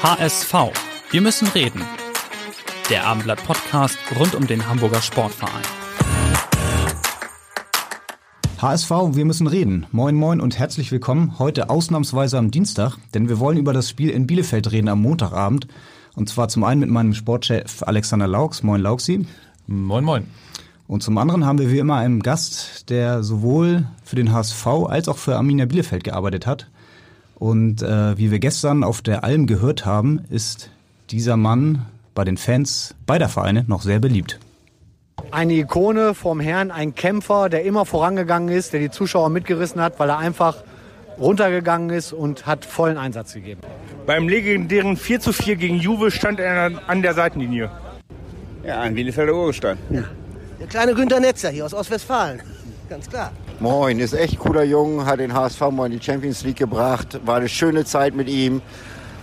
HSV. Wir müssen reden. Der Abendblatt Podcast rund um den Hamburger Sportverein. HSV, wir müssen reden. Moin moin und herzlich willkommen. Heute ausnahmsweise am Dienstag, denn wir wollen über das Spiel in Bielefeld reden am Montagabend. Und zwar zum einen mit meinem Sportchef Alexander Laux. Moin Lauxi. Moin moin. Und zum anderen haben wir wie immer einen Gast, der sowohl für den HSV als auch für Arminia Bielefeld gearbeitet hat. Und äh, wie wir gestern auf der Alm gehört haben, ist dieser Mann bei den Fans beider Vereine noch sehr beliebt. Eine Ikone vom Herrn, ein Kämpfer, der immer vorangegangen ist, der die Zuschauer mitgerissen hat, weil er einfach runtergegangen ist und hat vollen Einsatz gegeben. Beim legendären 4 zu 4 gegen Juve stand er an der Seitenlinie. Ja, ein Bielefelder Urgestein. Ja. Der kleine Günter Netzer hier aus Ostwestfalen. Ganz klar. Moin, ist echt cooler Jung, hat den HSV mal in die Champions League gebracht. War eine schöne Zeit mit ihm.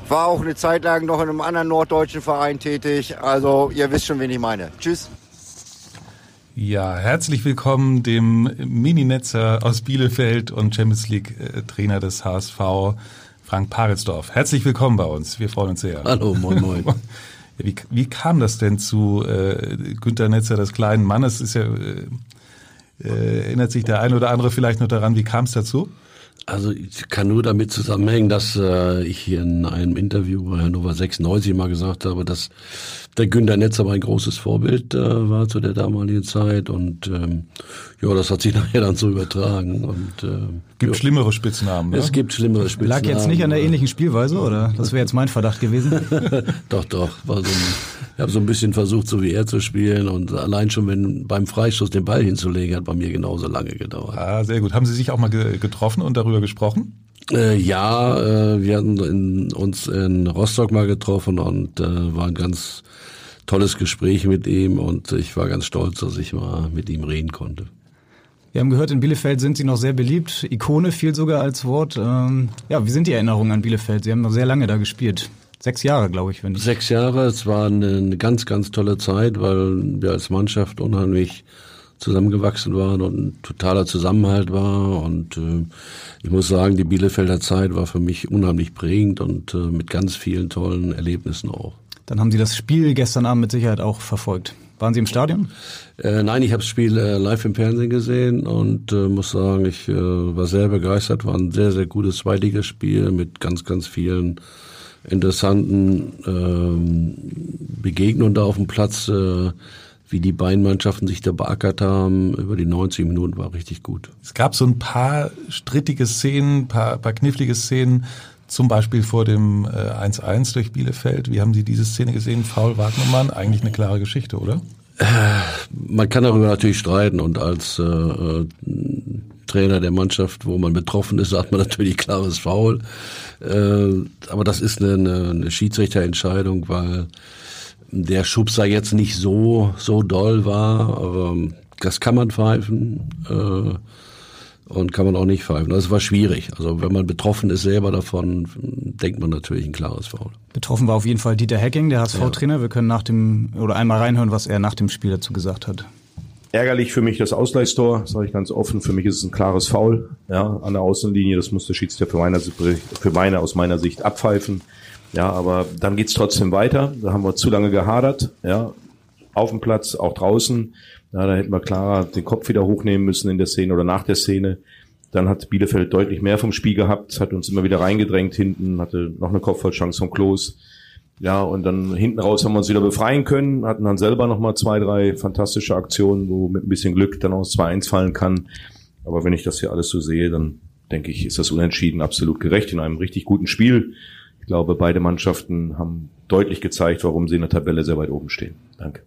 War auch eine Zeit lang noch in einem anderen norddeutschen Verein tätig. Also ihr wisst schon, wen ich meine. Tschüss. Ja, herzlich willkommen dem Mini-Netzer aus Bielefeld und Champions League-Trainer des HSV, Frank Paritzdorf. Herzlich willkommen bei uns. Wir freuen uns sehr. Hallo, moin, moin. Wie, wie kam das denn zu äh, Günter Netzer, des kleinen Mannes? Ist ja äh, äh, erinnert sich der eine oder andere vielleicht noch daran, wie kam es dazu? Also ich kann nur damit zusammenhängen, dass äh, ich hier in einem Interview bei Hannover 96 mal gesagt habe, dass der Günter Netz aber ein großes Vorbild äh, war zu der damaligen Zeit und ähm, ja, das hat sich nachher dann so übertragen. Und, äh, gibt ja. schlimmere Spitznamen. Ne? Es gibt schlimmere Spitznamen. Lag jetzt nicht an der ähnlichen Spielweise, oder? Das wäre jetzt mein Verdacht gewesen. doch, doch. War so ein, ich habe so ein bisschen versucht, so wie er zu spielen und allein schon, wenn beim Freistoß den Ball hinzulegen, hat bei mir genauso lange gedauert. Ah, sehr gut. Haben Sie sich auch mal ge getroffen und darüber gesprochen? Äh, ja, äh, wir hatten in, uns in Rostock mal getroffen und äh, war ein ganz tolles Gespräch mit ihm und ich war ganz stolz, dass ich mal mit ihm reden konnte. Wir haben gehört, in Bielefeld sind Sie noch sehr beliebt. Ikone fiel sogar als Wort. Ähm, ja, wie sind die Erinnerungen an Bielefeld? Sie haben noch sehr lange da gespielt. Sechs Jahre, glaube ich, wenn ich. Sechs Jahre. Es war eine, ganz, ganz tolle Zeit, weil wir als Mannschaft unheimlich zusammengewachsen waren und ein totaler Zusammenhalt war. Und äh, ich muss sagen, die Bielefelder Zeit war für mich unheimlich prägend und äh, mit ganz vielen tollen Erlebnissen auch. Dann haben Sie das Spiel gestern Abend mit Sicherheit auch verfolgt. Waren Sie im Stadion? Äh, nein, ich habe das Spiel äh, live im Fernsehen gesehen und äh, muss sagen, ich äh, war sehr begeistert. War ein sehr, sehr gutes Zweitligaspiel mit ganz, ganz vielen interessanten ähm, Begegnungen da auf dem Platz. Äh, wie die beiden Mannschaften sich da beackert haben über die 90 Minuten war richtig gut. Es gab so ein paar strittige Szenen, paar, paar knifflige Szenen, zum Beispiel vor dem 1-1 durch Bielefeld. Wie haben Sie diese Szene gesehen? Faul Wagnermann, eigentlich eine klare Geschichte, oder? Man kann darüber natürlich streiten und als äh, Trainer der Mannschaft, wo man betroffen ist, sagt man natürlich klares Foul. Äh, aber das ist eine, eine Schiedsrichterentscheidung, weil der Schubser jetzt nicht so so doll war. Aber das kann man pfeifen. Äh, und kann man auch nicht pfeifen. Das war schwierig. Also wenn man betroffen ist selber davon, denkt man natürlich ein klares Foul. Betroffen war auf jeden Fall Dieter Hecking, der HSV-Trainer. Wir können nach dem oder einmal reinhören, was er nach dem Spiel dazu gesagt hat. Ärgerlich für mich das Ausgleichstor, sage ich ganz offen. Für mich ist es ein klares Foul ja, an der Außenlinie. Das muss der Schiedsrichter für meine, für meine aus meiner Sicht abpfeifen. Ja, aber dann geht's trotzdem weiter. Da haben wir zu lange gehadert. Ja, auf dem Platz, auch draußen. Ja, da hätten wir klarer den Kopf wieder hochnehmen müssen in der Szene oder nach der Szene. Dann hat Bielefeld deutlich mehr vom Spiel gehabt, hat uns immer wieder reingedrängt hinten, hatte noch eine Kopfballchance von Klos. Ja, und dann hinten raus haben wir uns wieder befreien können, hatten dann selber nochmal zwei, drei fantastische Aktionen, wo mit ein bisschen Glück dann auch das 2-1 fallen kann. Aber wenn ich das hier alles so sehe, dann denke ich, ist das Unentschieden absolut gerecht in einem richtig guten Spiel. Ich glaube, beide Mannschaften haben deutlich gezeigt, warum sie in der Tabelle sehr weit oben stehen. Danke.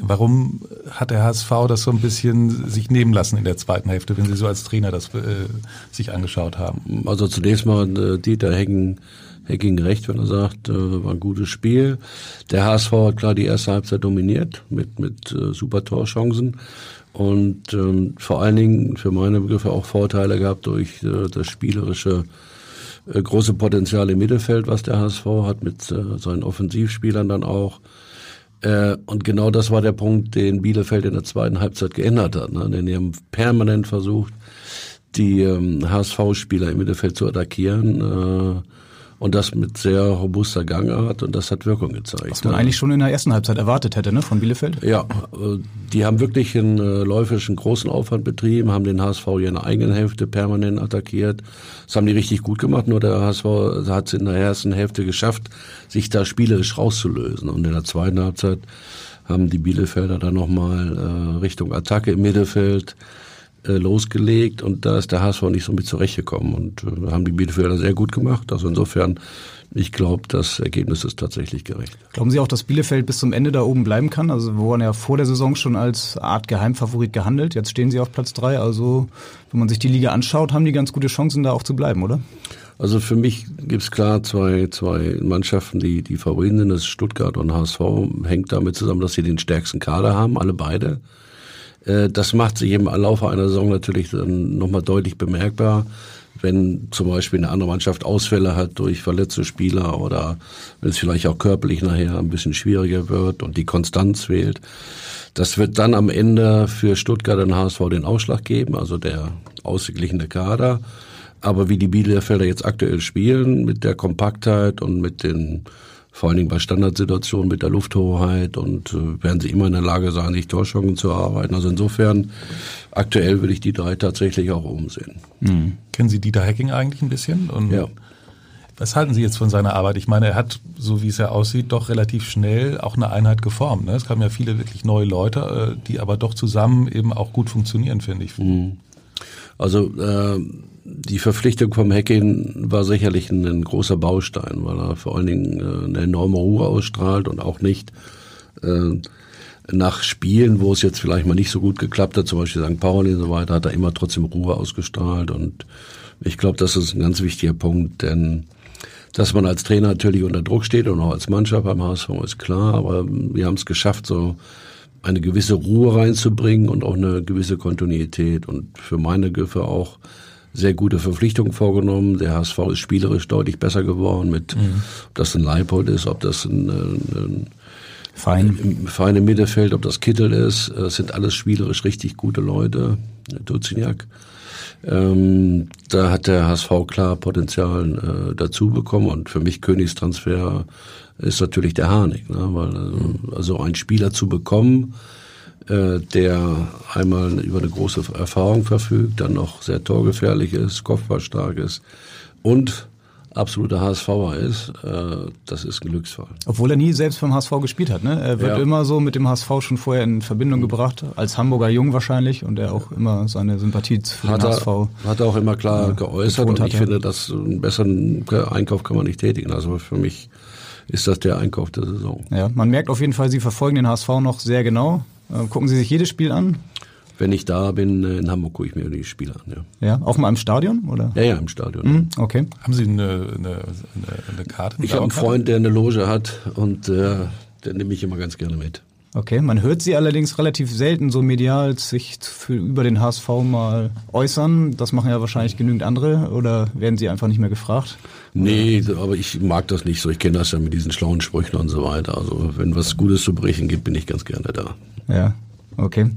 Warum hat der HSV das so ein bisschen sich nehmen lassen in der zweiten Hälfte, wenn Sie so als Trainer das äh, sich angeschaut haben? Also zunächst mal äh, Dieter Hecking, Hecking recht, wenn er sagt, äh, war ein gutes Spiel. Der HSV hat klar die erste Halbzeit dominiert mit, mit äh, super Torchancen und ähm, vor allen Dingen für meine Begriffe auch Vorteile gehabt durch äh, das spielerische äh, große Potenzial im Mittelfeld, was der HSV hat mit äh, seinen Offensivspielern dann auch. Äh, und genau das war der Punkt, den Bielefeld in der zweiten Halbzeit geändert hat. Ne? Denn die haben permanent versucht, die ähm, HSV-Spieler im Mittelfeld zu attackieren. Äh, und das mit sehr robuster Gangart und das hat Wirkung gezeigt. Was man eigentlich schon in der ersten Halbzeit erwartet hätte, ne, von Bielefeld? Ja, äh, die haben wirklich einen äh, läufischen großen Aufwand betrieben, haben den HSV hier in der eigenen Hälfte permanent attackiert. Das haben die richtig gut gemacht, nur der HSV hat es in der ersten Hälfte geschafft, sich da spielerisch rauszulösen. Und in der zweiten Halbzeit haben die Bielefelder dann nochmal äh, Richtung Attacke im Mittelfeld äh, losgelegt und da ist der HSV nicht so mit zurechtgekommen und äh, haben die Bielefelder sehr gut gemacht. Also insofern, ich glaube, das Ergebnis ist tatsächlich gerecht. Glauben Sie auch, dass Bielefeld bis zum Ende da oben bleiben kann? Also wir wurden ja vor der Saison schon als Art Geheimfavorit gehandelt. Jetzt stehen sie auf Platz drei. Also wenn man sich die Liga anschaut, haben die ganz gute Chancen, da auch zu bleiben, oder? Also für mich gibt's klar zwei, zwei Mannschaften, die die Favoriten sind. Das ist Stuttgart und HSV. Hängt damit zusammen, dass sie den stärksten Kader haben, alle beide. Äh, das macht sich im Laufe einer Saison natürlich dann nochmal deutlich bemerkbar, wenn zum Beispiel eine andere Mannschaft Ausfälle hat durch verletzte Spieler oder wenn es vielleicht auch körperlich nachher ein bisschen schwieriger wird und die Konstanz fehlt. Das wird dann am Ende für Stuttgart und HSV den Ausschlag geben, also der ausgeglichene Kader. Aber wie die Bielefelder jetzt aktuell spielen, mit der Kompaktheit und mit den vor allen Dingen bei Standardsituationen mit der Lufthoheit und äh, werden sie immer in der Lage sein, sich Torchancen zu erarbeiten. Also insofern, aktuell würde ich die drei tatsächlich auch umsehen. Mhm. Kennen Sie Dieter Hacking eigentlich ein bisschen? Und ja. Was halten Sie jetzt von seiner Arbeit? Ich meine, er hat, so wie es ja aussieht, doch relativ schnell auch eine Einheit geformt. Ne? Es kamen ja viele wirklich neue Leute, äh, die aber doch zusammen eben auch gut funktionieren, finde ich. Mhm. Also äh, die Verpflichtung vom Hacking war sicherlich ein, ein, großer Baustein, weil er vor allen Dingen äh, eine enorme Ruhe ausstrahlt und auch nicht äh, nach Spielen, wo es jetzt vielleicht mal nicht so gut geklappt hat, zum Beispiel St. Pauli und so weiter, hat er immer trotzdem Ruhe ausgestrahlt und ich glaube, das ist ein ganz wichtiger Punkt, denn dass man als Trainer natürlich unter Druck steht und auch als Mannschaft beim HSV ist klar, aber wir haben es geschafft, so eine gewisse Ruhe reinzubringen und auch eine gewisse Kontinuität und für meine Griffe auch sehr gute Verpflichtungen vorgenommen. Der HSV ist spielerisch deutlich besser geworden mit, mhm. ob das ein Leipold ist, ob das ein, ein Fein. Im feinen Mittelfeld, ob das Kittel ist, das sind alles spielerisch richtig gute Leute. Duziniak. Ähm, da hat der HSV klar Potenzial äh, dazu bekommen und für mich Königstransfer ist natürlich der Harnik, ne? weil äh, also ein Spieler zu bekommen, äh, der einmal über eine große Erfahrung verfügt, dann noch sehr torgefährlich ist, kopfballstark ist und absoluter HSVer ist, äh, das ist ein Glücksfall. Obwohl er nie selbst beim HSV gespielt hat, ne? Er wird ja. immer so mit dem HSV schon vorher in Verbindung gebracht, als Hamburger Jung wahrscheinlich und er auch immer seine Sympathie für hat den HSV. hat er auch immer klar ja, geäußert und ich finde, dass einen besseren Einkauf kann man nicht tätigen. Also für mich ist das der Einkauf der Saison. Ja, man merkt auf jeden Fall, Sie verfolgen den HSV noch sehr genau. Äh, gucken Sie sich jedes Spiel an? Wenn ich da bin äh, in Hamburg, gucke ich mir die Spiele an. Ja, ja auch mal im Stadion? oder? Ja, ja, im Stadion. Mhm, okay. Haben Sie eine, eine, eine Karte? Eine ich habe einen Freund, der eine Loge hat und äh, der nehme ich immer ganz gerne mit. Okay, man hört sie allerdings relativ selten so medial sich für, über den HSV mal äußern. Das machen ja wahrscheinlich genügend andere oder werden sie einfach nicht mehr gefragt? Nee, aber ich mag das nicht so. Ich kenne das ja mit diesen schlauen Sprüchen und so weiter. Also wenn was Gutes zu berichten gibt, bin ich ganz gerne da. Ja, okay.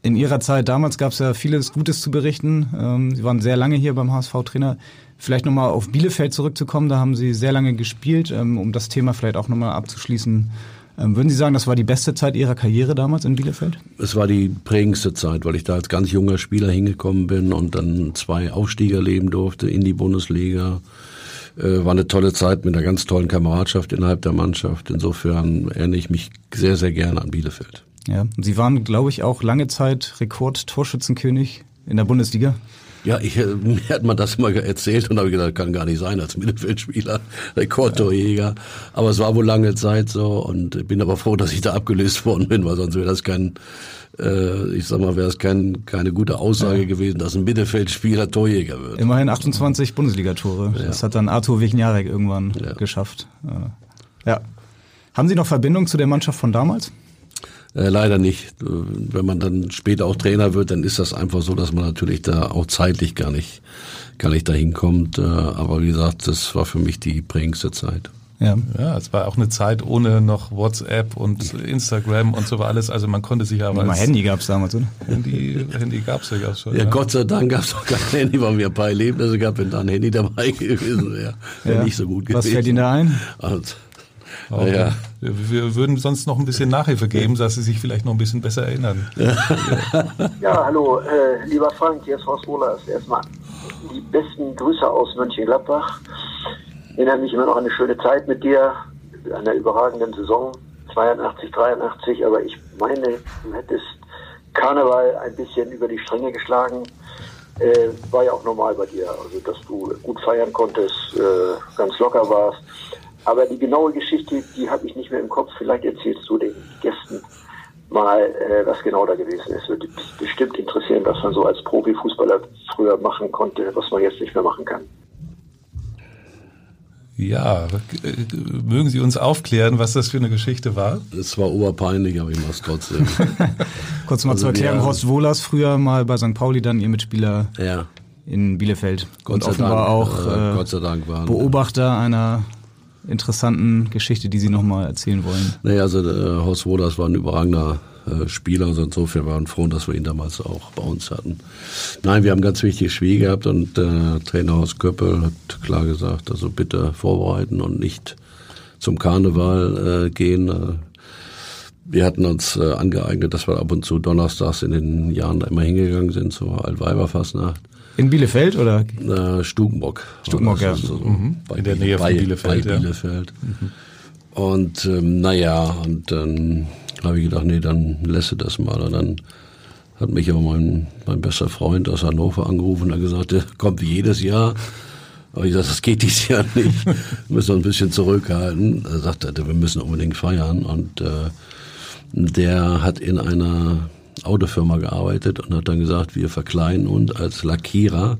In Ihrer Zeit damals gab es ja vieles Gutes zu berichten. Ähm, sie waren sehr lange hier beim HSV-Trainer. Vielleicht nochmal auf Bielefeld zurückzukommen, da haben Sie sehr lange gespielt, ähm, um das Thema vielleicht auch nochmal abzuschließen. Ähm, würden Sie sagen, das war die beste Zeit Ihrer Karriere damals in Bielefeld? Es war die prägendste Zeit, weil ich da als ganz junger Spieler hingekommen bin und dann zwei Aufstieger leben durfte in die Bundesliga. Äh, war eine tolle Zeit mit einer ganz tollen Kameradschaft innerhalb der Mannschaft. Insofern erinnere ich mich sehr, sehr gerne an Bielefeld. Ja, Sie waren, glaube ich, auch lange Zeit Rekord-Torschützenkönig in der Bundesliga? Ja, ich, äh, mir hat man das immer erzählt und habe gedacht, kann gar nicht sein als Mittelfeldspieler, Rekordtorjäger. Aber es war wohl lange Zeit so und bin aber froh, dass ich da abgelöst worden bin, weil sonst wäre das kein, äh, ich sag mal, wäre es kein, keine gute Aussage ja. gewesen, dass ein Mittelfeldspieler Torjäger wird. Immerhin 28 Bundesligatore. Ja. Das hat dann Arthur Wichniarek irgendwann geschafft. Ja. Haben Sie noch Verbindung zu der Mannschaft von damals? Äh, leider nicht. Wenn man dann später auch Trainer wird, dann ist das einfach so, dass man natürlich da auch zeitlich gar nicht, gar nicht dahin kommt. Äh, aber wie gesagt, das war für mich die prägendste Zeit. Ja. ja, es war auch eine Zeit ohne noch WhatsApp und Instagram und so war alles. Also man konnte sich aber. Mal Handy gab es damals, oder? Handy, Handy gab es ja schon. Ja, ja, Gott sei Dank gab es auch kein Handy, weil wir ein paar Erlebnisse gehabt, wenn da ein Handy dabei gewesen wäre. Wäre ja. nicht so gut gewesen. Was fällt Ihnen da ein? Also, Okay. Ja. Wir würden sonst noch ein bisschen Nachhilfe geben, dass Sie sich vielleicht noch ein bisschen besser erinnern. Ja, hallo, äh, lieber Frank, hier ist Horst Wohlers. Erstmal die besten Grüße aus Mönchengladbach. Ich erinnere mich immer noch an eine schöne Zeit mit dir, an der überragenden Saison 82, 83, aber ich meine, du hättest Karneval ein bisschen über die Stränge geschlagen. Äh, war ja auch normal bei dir, also dass du gut feiern konntest, äh, ganz locker warst. Aber die genaue Geschichte, die habe ich nicht mehr im Kopf. Vielleicht erzählst du den Gästen mal, äh, was genau da gewesen ist. Würde bestimmt interessieren, was man so als Profifußballer früher machen konnte, was man jetzt nicht mehr machen kann. Ja, äh, mögen Sie uns aufklären, was das für eine Geschichte war? Es war oberpeinlich, aber ich mach's trotzdem. Kurz mal also zur Erklärung, Horst Wohlers früher mal bei St. Pauli, dann Ihr Mitspieler ja. in Bielefeld. Gott und offenbar Dank, auch äh, Gott sei Dank waren, Beobachter einer interessanten Geschichte, die Sie nochmal erzählen wollen? Naja, also äh, Horst Wohlers war ein überragender äh, Spieler, also insofern waren froh, dass wir ihn damals auch bei uns hatten. Nein, wir haben ganz wichtige Spiel gehabt und äh, Trainer Horst Köppel hat klar gesagt, also bitte vorbereiten und nicht zum Karneval äh, gehen. Äh, wir hatten uns äh, angeeignet, dass wir ab und zu donnerstags in den Jahren da immer hingegangen sind zur Altweiberfastnacht. In Bielefeld oder? Äh, Stukenbock. Stukenbock, ja. So mhm. In der Nähe bei, von Bielefeld. Bei ja. Bielefeld. Mhm. Und ähm, naja, und dann habe ich gedacht, nee, dann lässt das mal. Und dann hat mich aber mein, mein bester Freund aus Hannover angerufen und hat gesagt, der kommt wie jedes Jahr. Aber ich sagte, das geht dieses Jahr nicht. Wir müssen uns ein bisschen zurückhalten. Er sagte, wir müssen unbedingt feiern. Und äh, der hat in einer Autofirma gearbeitet und hat dann gesagt, wir verkleiden uns als Lackierer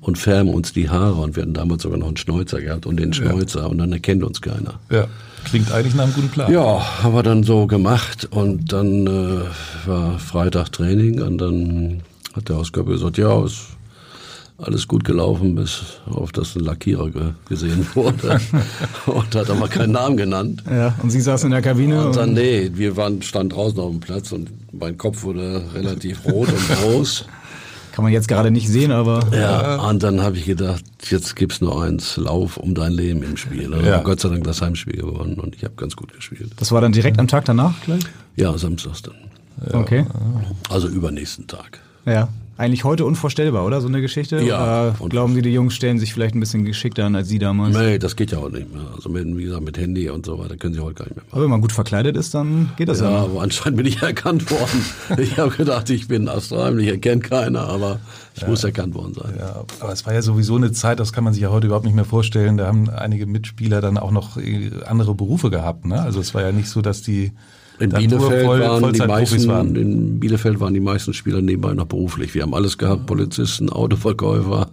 und färben uns die Haare und wir hatten damals sogar noch einen Schnäuzer gehabt und den Schnäuzer ja. und dann erkennt uns keiner. Ja, klingt eigentlich nach einem guten Plan. Ja, haben wir dann so gemacht und dann äh, war Freitag Training und dann hat der Hauskörper gesagt, ja, es alles gut gelaufen, bis auf das ein Lackierer ge gesehen wurde und hat aber keinen Namen genannt. Ja, und Sie saßen in der Kabine? Und dann, nee, wir waren, standen draußen auf dem Platz und mein Kopf wurde relativ rot und groß. Kann man jetzt gerade nicht sehen, aber. Ja, und dann habe ich gedacht, jetzt gibt's nur eins, Lauf um dein Leben im Spiel. Also ja. Gott sei Dank das Heimspiel gewonnen und ich habe ganz gut gespielt. Das war dann direkt am Tag danach gleich? Ja, samstags dann. Ja. Okay. Also übernächsten Tag. Ja. Eigentlich heute unvorstellbar, oder? So eine Geschichte? Ja. Oder glauben Sie, die Jungs stellen sich vielleicht ein bisschen geschickter an als Sie damals? Nee, das geht ja auch nicht mehr. Also mit, wie gesagt, mit Handy und so weiter können Sie heute gar nicht mehr machen. Aber wenn man gut verkleidet ist, dann geht das ja. Ja, aber anscheinend bin ich erkannt worden. ich habe gedacht, ich bin Astral, mich erkennt keiner, aber ich ja. muss erkannt worden sein. Ja, aber es war ja sowieso eine Zeit, das kann man sich ja heute überhaupt nicht mehr vorstellen. Da haben einige Mitspieler dann auch noch äh, andere Berufe gehabt. Ne? Also es war ja nicht so, dass die in Bielefeld, voll, waren die meisten, waren. in Bielefeld waren die meisten Spieler nebenbei noch beruflich. Wir haben alles gehabt, Polizisten, Autoverkäufer,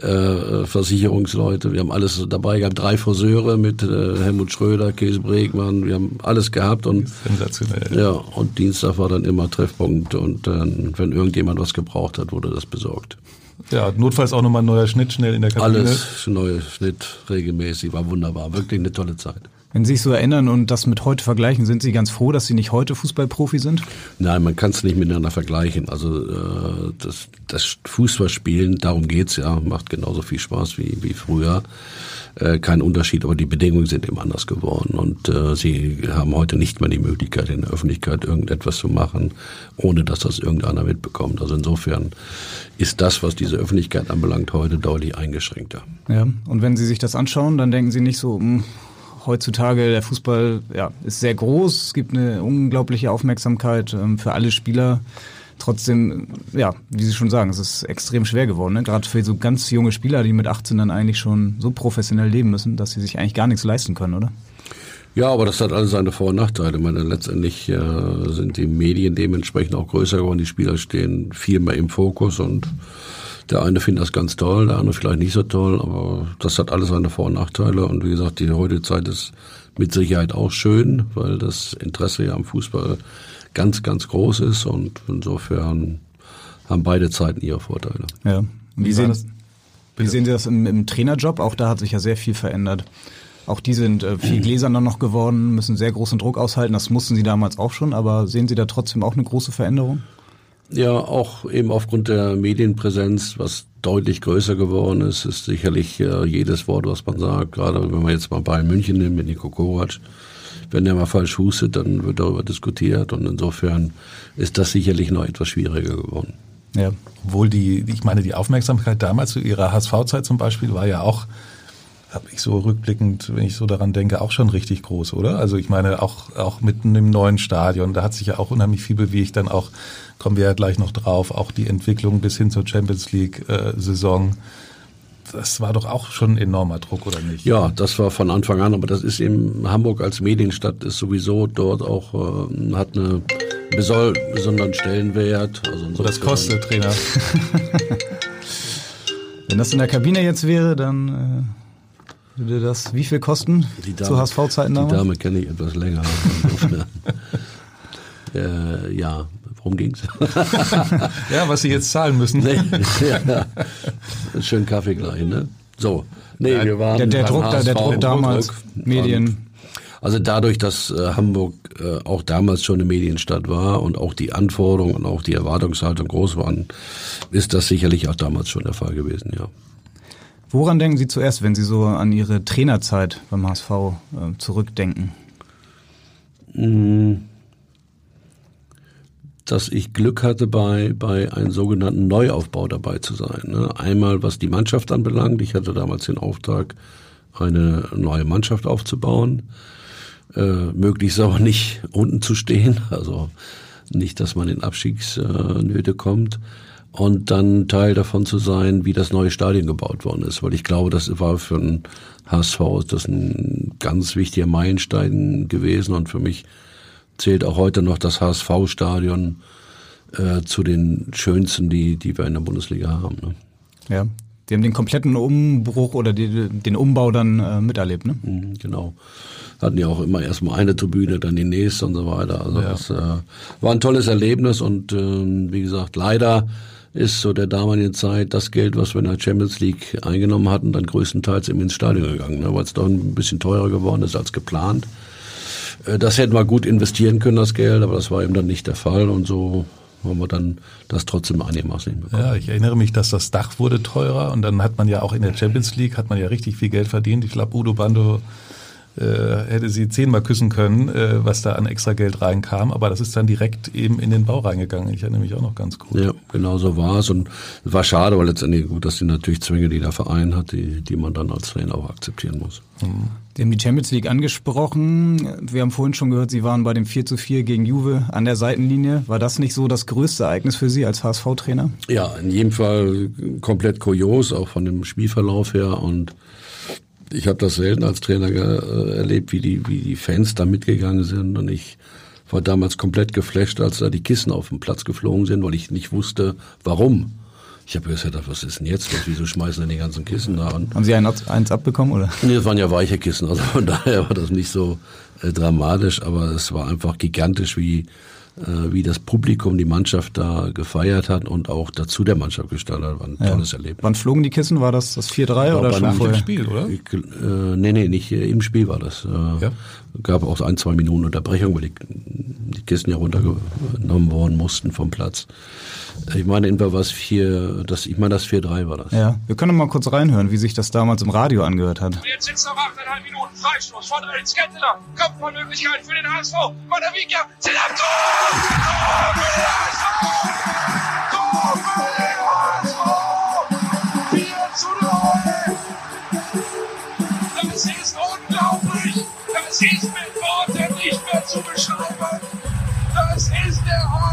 äh, Versicherungsleute, wir haben alles dabei gehabt, drei Friseure mit äh, Helmut Schröder, Käse Bregmann, wir haben alles gehabt und sensationell. Ja, und Dienstag war dann immer Treffpunkt und äh, wenn irgendjemand was gebraucht hat, wurde das besorgt. Ja, notfalls auch nochmal ein neuer Schnitt schnell in der Kabine. Alles, neuer Schnitt regelmäßig, war wunderbar, wirklich eine tolle Zeit. Wenn Sie sich so erinnern und das mit heute vergleichen, sind Sie ganz froh, dass Sie nicht heute Fußballprofi sind? Nein, man kann es nicht miteinander vergleichen. Also äh, das, das Fußballspielen, darum geht's ja, macht genauso viel Spaß wie, wie früher. Äh, kein Unterschied, aber die Bedingungen sind eben anders geworden. Und äh, Sie haben heute nicht mehr die Möglichkeit, in der Öffentlichkeit irgendetwas zu machen, ohne dass das irgendeiner mitbekommt. Also insofern ist das, was diese Öffentlichkeit anbelangt, heute deutlich eingeschränkter. Ja, und wenn Sie sich das anschauen, dann denken Sie nicht so, mh, hm, heutzutage der Fußball ja, ist sehr groß, es gibt eine unglaubliche Aufmerksamkeit ähm, für alle Spieler. Trotzdem, ja, wie Sie schon sagen, es ist extrem schwer geworden. Ne? Gerade für so ganz junge Spieler, die mit 18 dann eigentlich schon so professionell leben müssen, dass sie sich eigentlich gar nichts leisten können, oder? Ja, aber das hat alles seine Vor- und Nachteile. Ich meine, letztendlich äh, sind die Medien dementsprechend auch größer geworden. Die Spieler stehen viel mehr im Fokus und der eine findet das ganz toll, der andere vielleicht nicht so toll, aber das hat alles seine Vor- und Nachteile. Und wie gesagt, die heutige Zeit ist mit Sicherheit auch schön, weil das Interesse ja am Fußball ganz, ganz groß ist und insofern haben beide Zeiten ihre Vorteile. Ja. Wie, wie sehen, das? wie sehen Sie das im, im Trainerjob? Auch da hat sich ja sehr viel verändert. Auch die sind äh, viel gläserner noch geworden, müssen sehr großen Druck aushalten. Das mussten sie damals auch schon, aber sehen Sie da trotzdem auch eine große Veränderung? Ja, auch eben aufgrund der Medienpräsenz, was deutlich größer geworden ist, ist sicherlich äh, jedes Wort, was man sagt, gerade wenn man jetzt mal Bayern München nimmt, mit Nico Kovac, wenn der mal falsch hustet, dann wird darüber diskutiert und insofern ist das sicherlich noch etwas schwieriger geworden. Ja. Obwohl die, ich meine, die Aufmerksamkeit damals zu ihrer HSV-Zeit zum Beispiel war ja auch habe ich so rückblickend, wenn ich so daran denke, auch schon richtig groß, oder? Also ich meine, auch, auch mitten im neuen Stadion, da hat sich ja auch unheimlich viel bewegt, dann auch, kommen wir ja gleich noch drauf, auch die Entwicklung bis hin zur Champions League-Saison. Äh, das war doch auch schon ein enormer Druck, oder nicht? Ja, das war von Anfang an, aber das ist eben Hamburg als Medienstadt ist sowieso dort auch, äh, hat eine besonderen Stellenwert. Also so das kostet, Trainer. Wenn das in der Kabine jetzt wäre, dann äh würde das wie viel kosten die Dame, zu HSV-Zeiten damals? Die Dame kenne ich etwas länger. äh, ja, worum ging's? ja, was Sie jetzt zahlen müssen. Nee, ja, schön Kaffee gleich, ne? So. Nee, wir waren der, der Druck, HSV, der Druck damals, Medien. Also dadurch, dass äh, Hamburg äh, auch damals schon eine Medienstadt war und auch die Anforderungen und auch die Erwartungshaltung groß waren, ist das sicherlich auch damals schon der Fall gewesen, ja. Woran denken Sie zuerst, wenn Sie so an Ihre Trainerzeit beim HSV äh, zurückdenken? Mm. Dass ich Glück hatte, bei, bei einem sogenannten Neuaufbau dabei zu sein. Ne? Einmal, was die Mannschaft anbelangt. Ich hatte damals den Auftrag, eine neue Mannschaft aufzubauen. Äh, möglichst aber nicht unten zu stehen. Also nicht, dass man in Abstiegsnöte kommt und dann Teil davon zu sein, wie das neue Stadion gebaut worden ist. Weil ich glaube, das war für den HSV das ein ganz wichtiger Meilenstein gewesen und für mich zählt auch heute noch das HSV-Stadion äh, zu den schönsten, die, die wir in der Bundesliga haben. Ne? Ja, die haben den kompletten Umbruch oder die, den Umbau dann äh, miterlebt, ne? Mhm, genau. Hatten ja auch immer erstmal eine Tribüne, dann die nächste und so weiter. Also ja. das äh, war ein tolles Erlebnis und äh, wie gesagt, leider ist so der damaligen Zeit das Geld, was wir in der Champions League eingenommen hatten, dann größtenteils eben ins Stadion gegangen, ne, weil es doch ein bisschen teurer geworden ist als geplant. Äh, das hätten wir gut investieren können, das Geld, aber das war eben dann nicht der Fall und so haben wir dann das trotzdem einigermaßen hinbekommen. Ja, ich erinnere mich, dass das Dach wurde teurer und dann hat man ja auch in der Champions League hat man ja richtig viel Geld verdient. Ich glaube, Udo Bando hätte sie zehnmal küssen können, äh, was da an extra Geld reinkam. Aber das ist dann direkt eben in den Bau reingegangen. Ich erinnere mich auch noch ganz gut. Ja, genau so war es. Und es war schade, weil letztendlich gut, dass die natürlich Zwänge, die der Verein hat, die, die man dann als Trainer auch akzeptieren muss. Mhm. Sie haben die Champions League angesprochen. Wir haben vorhin schon gehört, Sie waren bei dem 4 zu 4 gegen Juve an der Seitenlinie. War das nicht so das größte Ereignis für Sie als HSV-Trainer? Ja, in jedem Fall komplett kurios, auch von dem Spielverlauf her. Und ich habe das selten als Trainer äh, erlebt, wie die, wie die Fans da mitgegangen sind. Und ich war damals komplett geflasht, als da die Kissen auf den Platz geflogen sind, weil ich nicht wusste, warum. Ich habe gesagt, was ist denn jetzt? Wieso schmeißen denn die ganzen Kissen da an? Haben Sie ein, eins abbekommen, oder? Nee, das waren ja weiche Kissen, also von daher war das nicht so äh, dramatisch, aber es war einfach gigantisch, wie wie das Publikum die Mannschaft da gefeiert hat und auch dazu der Mannschaft gestaltet hat. War ein tolles ja. Erlebnis. Wann flogen die Kissen? War das das 4-3 oder schon vorher? im Spiel, oder? Ich, äh, nee, nee, nicht im Spiel war das. Äh, ja. Gab auch ein, zwei Minuten Unterbrechung, weil die, die Kissen ja runtergenommen worden mussten vom Platz. Ich meine, in was vier, das, ich meine, das 4-3 war das. Ja, wir können mal kurz reinhören, wie sich das damals im Radio angehört hat. Jetzt sind es noch 8,5 Minuten. Freistoß von Alex Ketteler. Kopfballmöglichkeit für den HSV. Monavica, sind am Tor! Tor für den HSV! Tor für den HSV! 4 zu 0! Das ist unglaublich! Das ist mit Worten nicht mehr zu beschreiben! Das ist der HSV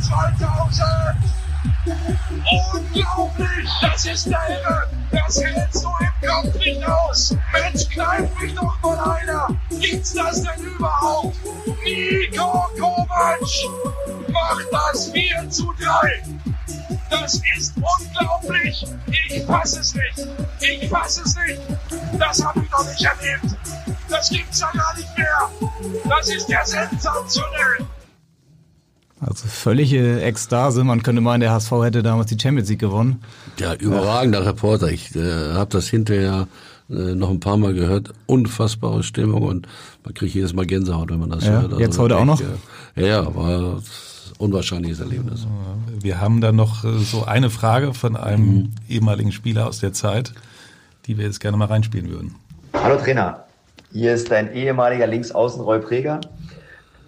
2000! Unglaublich! Das ist der Irre! Das hältst du im Kopf nicht aus! Mensch, kneif mich doch mal einer! Gibt's das denn überhaupt? Nico Kovac macht das 4 zu 3! Das ist unglaublich! Ich fass es nicht! Ich fass es nicht! Das hab ich noch nicht erlebt! Das gibt's ja gar nicht mehr! Das ist ja sensationell! Also völlige Ekstase. Man könnte meinen, der HSV hätte damals die Champions League gewonnen. Ja, überragender Reporter. Ich äh, habe das hinterher äh, noch ein paar Mal gehört. Unfassbare Stimmung und man kriegt jedes Mal Gänsehaut, wenn man das Ja, hört. Also jetzt heute auch noch? Äh, ja, war ein unwahrscheinliches Erlebnis. Wir haben dann noch äh, so eine Frage von einem Mhm. ehemaligen Spieler aus der Zeit, die wir jetzt gerne mal reinspielen würden. Hallo Trainer, hier ist dein ehemaliger Linksaußen Roy Preger.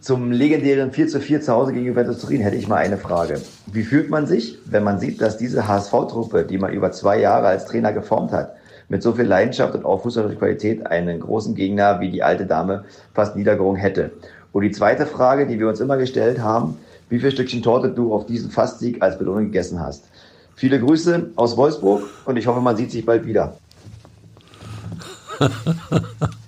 Zum legendären 4 zu 4 zu Hause gegen Juventus Turin hätte ich mal eine Frage. Wie fühlt man sich, wenn man sieht, dass diese HSV-Truppe, die man über zwei Jahre als Trainer geformt hat, mit so viel Leidenschaft und auch fußballerischer Qualität einen großen Gegner wie die alte Dame fast niedergerungen hätte? Und die zweite Frage, die wir uns immer gestellt haben, wie viel Stückchen Torte du auf diesen Fastsieg als Belohnung gegessen hast. Viele Grüße aus Wolfsburg und ich hoffe, man sieht sich bald wieder.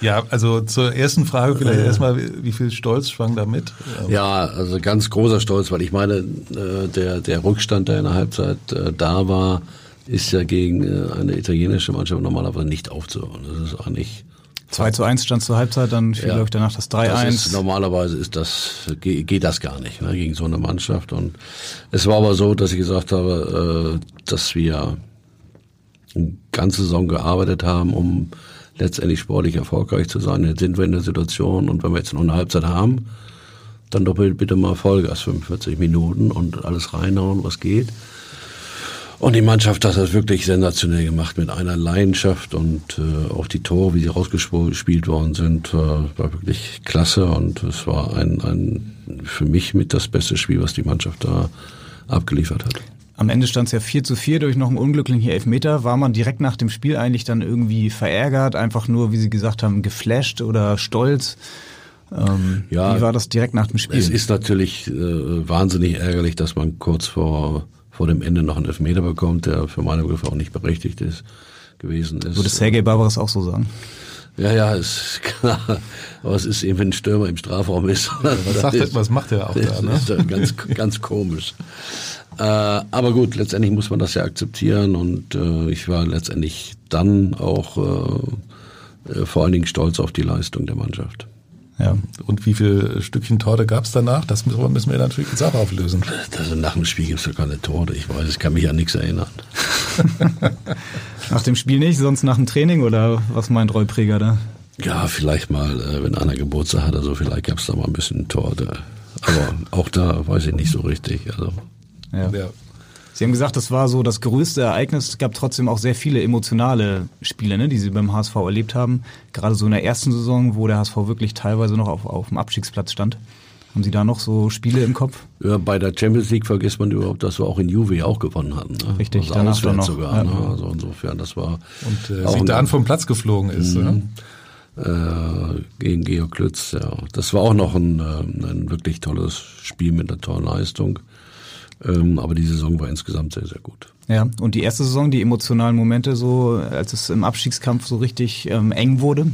Ja, also zur ersten Frage vielleicht erstmal, wie viel Stolz schwang da mit? Ähm, Ja, also ganz großer Stolz, weil ich meine, äh, der, der Rückstand, der in der Halbzeit äh, da war, ist ja gegen äh, eine italienische Mannschaft normalerweise nicht aufzuhören. Das ist eigentlich 2 zu 1 stand zur Halbzeit, dann fiel, Ja. glaube ich, danach das Das ist, 3-1. normalerweise ist das, geht, geht das gar nicht, ne, gegen so eine Mannschaft. Und es war aber so, dass ich gesagt habe, äh, dass wir eine ganze Saison gearbeitet haben, um letztendlich sportlich erfolgreich zu sein. Jetzt sind wir in der Situation und wenn wir jetzt noch eine Halbzeit haben, dann doppelt bitte mal Vollgas, 45 Minuten und alles reinhauen, was geht. Und die Mannschaft hat das wirklich sensationell gemacht mit einer Leidenschaft und äh, auch die Tore, wie sie rausgespielt worden sind, war, war wirklich klasse und es war ein, ein für mich mit das beste Spiel, was die Mannschaft da abgeliefert hat. Am Ende stand es ja 4 zu 4 durch noch einen unglücklichen Elfmeter. War man direkt nach dem Spiel eigentlich dann irgendwie verärgert, einfach nur, wie Sie gesagt haben, geflasht oder stolz? Ähm, Ja, wie war das direkt nach dem Spiel? Es ist natürlich äh, wahnsinnig ärgerlich, dass man kurz vor, vor dem Ende noch einen Elfmeter bekommt, der für meine Begriffe auch nicht berechtigt ist gewesen ist. Würde Sergei Barbaras auch so sagen? Ja, ja, ist klar. Aber es ist eben, wenn ein Stürmer im Strafraum ist. Was sagt er- was macht er auch da, Das ne? ist ganz, ganz komisch. Äh, aber gut, letztendlich muss man das ja akzeptieren und äh, ich war letztendlich dann auch äh, äh, vor allen Dingen stolz auf die Leistung der Mannschaft. Ja. Und wie viel Stückchen Torte gab es danach? Das müssen müssen wir natürlich jetzt auch auflösen. Also nach dem Spiel gibt's doch keine Torte. Ich weiß, ich kann mich an nichts erinnern. Nach dem Spiel nicht, sonst nach dem Training oder was meint Roy Preger da? Ja, vielleicht mal, äh, wenn einer Geburtstag hatte, so vielleicht gab's da mal ein bisschen Torte. Aber auch da weiß ich nicht so richtig. Also Ja. Sie haben gesagt, das war so das größte Ereignis. Es gab trotzdem auch sehr viele emotionale Spiele, ne, die Sie beim HSV erlebt haben. Gerade so in der ersten Saison, wo der HSV wirklich teilweise noch auf, auf dem Abstiegsplatz stand. Haben Sie da noch so Spiele im Kopf? Ja, bei der Champions League vergisst man überhaupt, dass wir auch in Juve auch gewonnen hatten. Ne? Richtig, also danach dann noch. sogar. Ja. Ne? Also insofern, das war Und äh, Sidan vom Platz geflogen ist. Mhm. Ne? äh, gegen Georg Klütz. Ja, das war auch noch ein, ähm, ein wirklich tolles Spiel mit einer tollen Leistung. Ähm, aber die Saison war insgesamt sehr, sehr gut. Ja, und die erste Saison, die emotionalen Momente, so als es im Abstiegskampf so richtig ähm, eng wurde.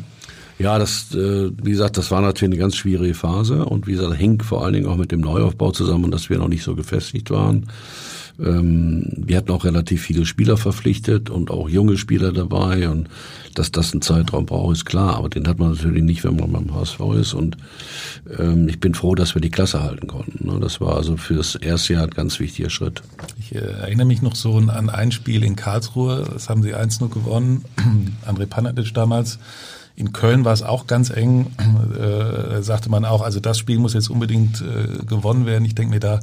Ja, das, äh, wie gesagt, das war natürlich eine ganz schwierige Phase und wie gesagt, hängt vor allen Dingen auch mit dem Neuaufbau zusammen und dass wir noch nicht so gefestigt waren. Ähm, wir hatten auch relativ viele Spieler verpflichtet und auch junge Spieler dabei und dass das einen Zeitraum braucht, ist klar, aber den hat man natürlich nicht, wenn man beim HSV ist und ähm, ich bin froh, dass wir die Klasse halten konnten. ne. Das war also fürs erste Jahr ein ganz wichtiger Schritt. Ich äh, erinnere mich noch so an ein Spiel in Karlsruhe, das haben sie 1-0 gewonnen, André Panadic damals. In Köln war es auch ganz eng, äh, sagte man auch, also das Spiel muss jetzt unbedingt äh, gewonnen werden. Ich denke mir da,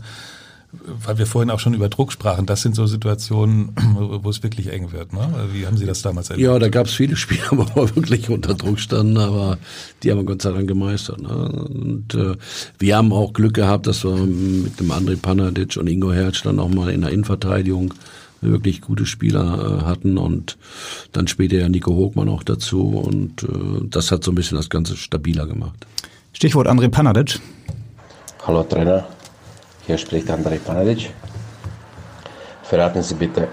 weil wir vorhin auch schon über Druck sprachen, das sind so Situationen, wo es wirklich eng wird. Ne? Wie haben Sie das damals erlebt? Ja, da gab es viele Spiele, wo wir wirklich unter Druck standen, aber die haben wir Gott sei Dank gemeistert. Ne? Und äh, wir haben auch Glück gehabt, dass wir mit dem André Panadic und Ingo Hertz dann auch mal in der Innenverteidigung wirklich gute Spieler äh, hatten und dann später ja Nico Hogmann auch dazu und äh, das hat so ein bisschen das Ganze stabiler gemacht. Stichwort André Panadic. Hallo Trainer, Hier spricht Andrei Panadic. Verraten Sie bitte,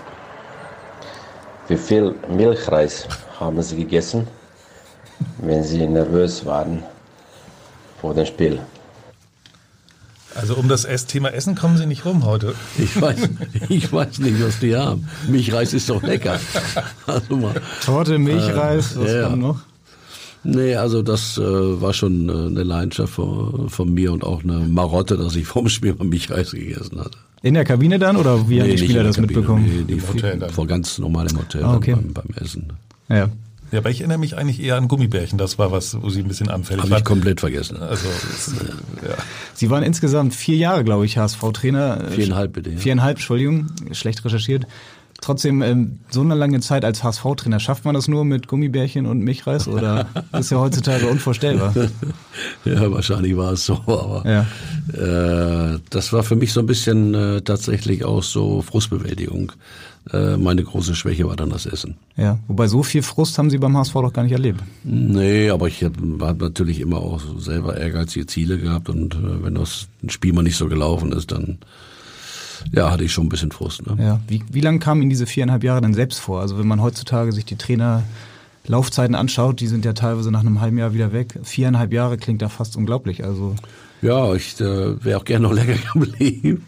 wie viel Milchreis haben Sie gegessen, wenn Sie nervös waren vor dem Spiel? Also um das Thema Essen kommen Sie nicht rum heute. Ich weiß, ich weiß nicht, was die haben. Milchreis ist doch lecker. Also mal, Torte, Milchreis, äh, was ja. kommt noch? Nee, also das äh, war schon äh, eine Leidenschaft von, von, mir und auch eine Marotte, dass ich vorm Spiel mal Milchreis gegessen hatte. In der Kabine dann oder wie nee, haben die Spieler das Kabine, mitbekommen? Nee, die Hotel dann. vor ganz normal im Hotel ah, okay. beim, beim Essen. Ja. Ja, aber ich erinnere mich eigentlich eher an Gummibärchen. Das war was, wo Sie ein bisschen anfällig waren. Habe ich komplett vergessen. Also, ja. Sie waren insgesamt vier Jahre, glaube ich, HSV-Trainer. Viereinhalb bitte. Ja. Viereinhalb, Entschuldigung, schlecht recherchiert. Trotzdem, ähm, so eine lange Zeit als HSV-Trainer, schafft man das nur mit Gummibärchen und Milchreis oder ist ja heutzutage unvorstellbar? ja, wahrscheinlich war es so, aber ja. äh, das war für mich so ein bisschen äh, tatsächlich auch so Frustbewältigung. Äh, meine große Schwäche war dann das Essen. Ja, wobei so viel Frust haben Sie beim HSV doch gar nicht erlebt. Nee, aber ich habe hab natürlich immer auch selber ehrgeizige Ziele gehabt und äh, wenn das Spiel mal nicht so gelaufen ist, dann ja, hatte ich schon ein bisschen Frust. Ne? Ja. Wie, wie lange kamen Ihnen diese viereinhalb Jahre denn selbst vor? Also wenn man heutzutage sich die Trainer Laufzeiten anschaut, die sind ja teilweise nach einem halben Jahr wieder weg. Viereinhalb Jahre klingt da fast unglaublich. Also ja, ich äh, wäre auch gerne noch länger geblieben.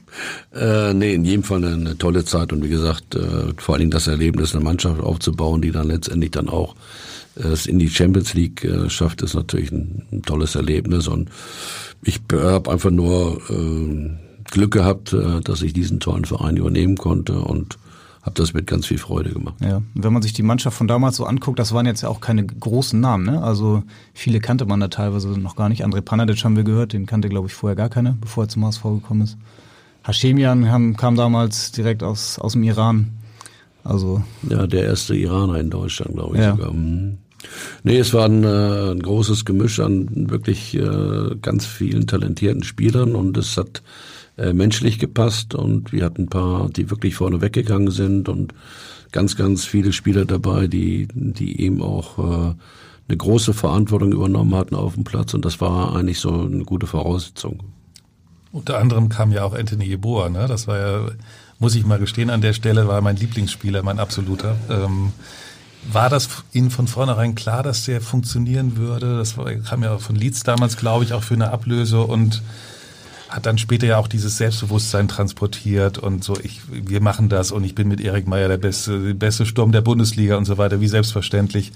Äh, nee, in jedem Fall eine, eine tolle Zeit und wie gesagt, äh, vor allen Dingen das Erlebnis, eine Mannschaft aufzubauen, die dann letztendlich dann auch äh, es in die Champions League äh, schafft, ist natürlich ein, ein tolles Erlebnis und ich habe einfach nur äh, Glück gehabt, äh, dass ich diesen tollen Verein übernehmen konnte und habe das mit ganz viel Freude gemacht. Ja, wenn man sich die Mannschaft von damals so anguckt, das waren jetzt ja auch keine großen Namen, ne? Also viele kannte man da teilweise noch gar nicht. André Panadic haben wir gehört, den kannte glaube ich vorher gar keiner, bevor er zum HSV gekommen ist. Hashemian haben, kam damals direkt aus, aus dem Iran. Also ja, der erste Iraner in Deutschland, glaube ich ja. sogar. Mhm. Nee, es war ein, äh, ein großes Gemisch an wirklich äh, ganz vielen talentierten Spielern und es hat äh, menschlich gepasst und wir hatten ein paar, die wirklich vorne weggegangen sind und ganz, ganz viele Spieler dabei, die, die eben auch äh, eine große Verantwortung übernommen hatten auf dem Platz und das war eigentlich so eine gute Voraussetzung. Unter anderem kam ja auch Anthony Yeboah, ne? Das war ja, muss ich mal gestehen, an der Stelle war mein Lieblingsspieler, mein absoluter. Ähm, war das Ihnen von vornherein klar, dass der funktionieren würde? Das war, kam ja von Leeds damals, glaube ich, auch für eine Ablöse und hat dann später ja auch dieses Selbstbewusstsein transportiert und so, ich, wir machen das und ich bin mit Erik Meyer der beste, der beste Sturm der Bundesliga und so weiter, wie selbstverständlich.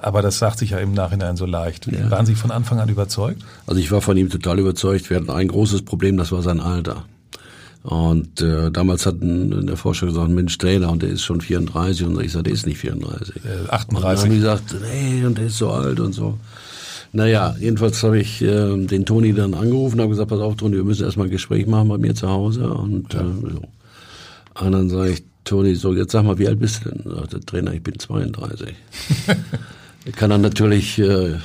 Aber das sagt sich ja im Nachhinein so leicht. Ja. Waren Sie von Anfang an überzeugt? Also ich war von ihm total überzeugt. Wir hatten ein großes Problem, das war sein Alter. Und äh, damals hatten der Forscher gesagt, Mensch, Trainer, und der ist schon 34. Und ich sagte, der ist nicht 34. Äh, 38. Und dann haben die gesagt, nee, und der ist so alt und so. Naja, jedenfalls habe ich äh, den Toni dann angerufen und habe gesagt, pass auf, Toni, wir müssen erstmal ein Gespräch machen bei mir zu Hause. Und, ja. äh, so. und dann sage ich, Toni, so, jetzt sag mal, wie alt bist du denn? Sagt der Trainer, ich bin 32. Kann er natürlich, äh,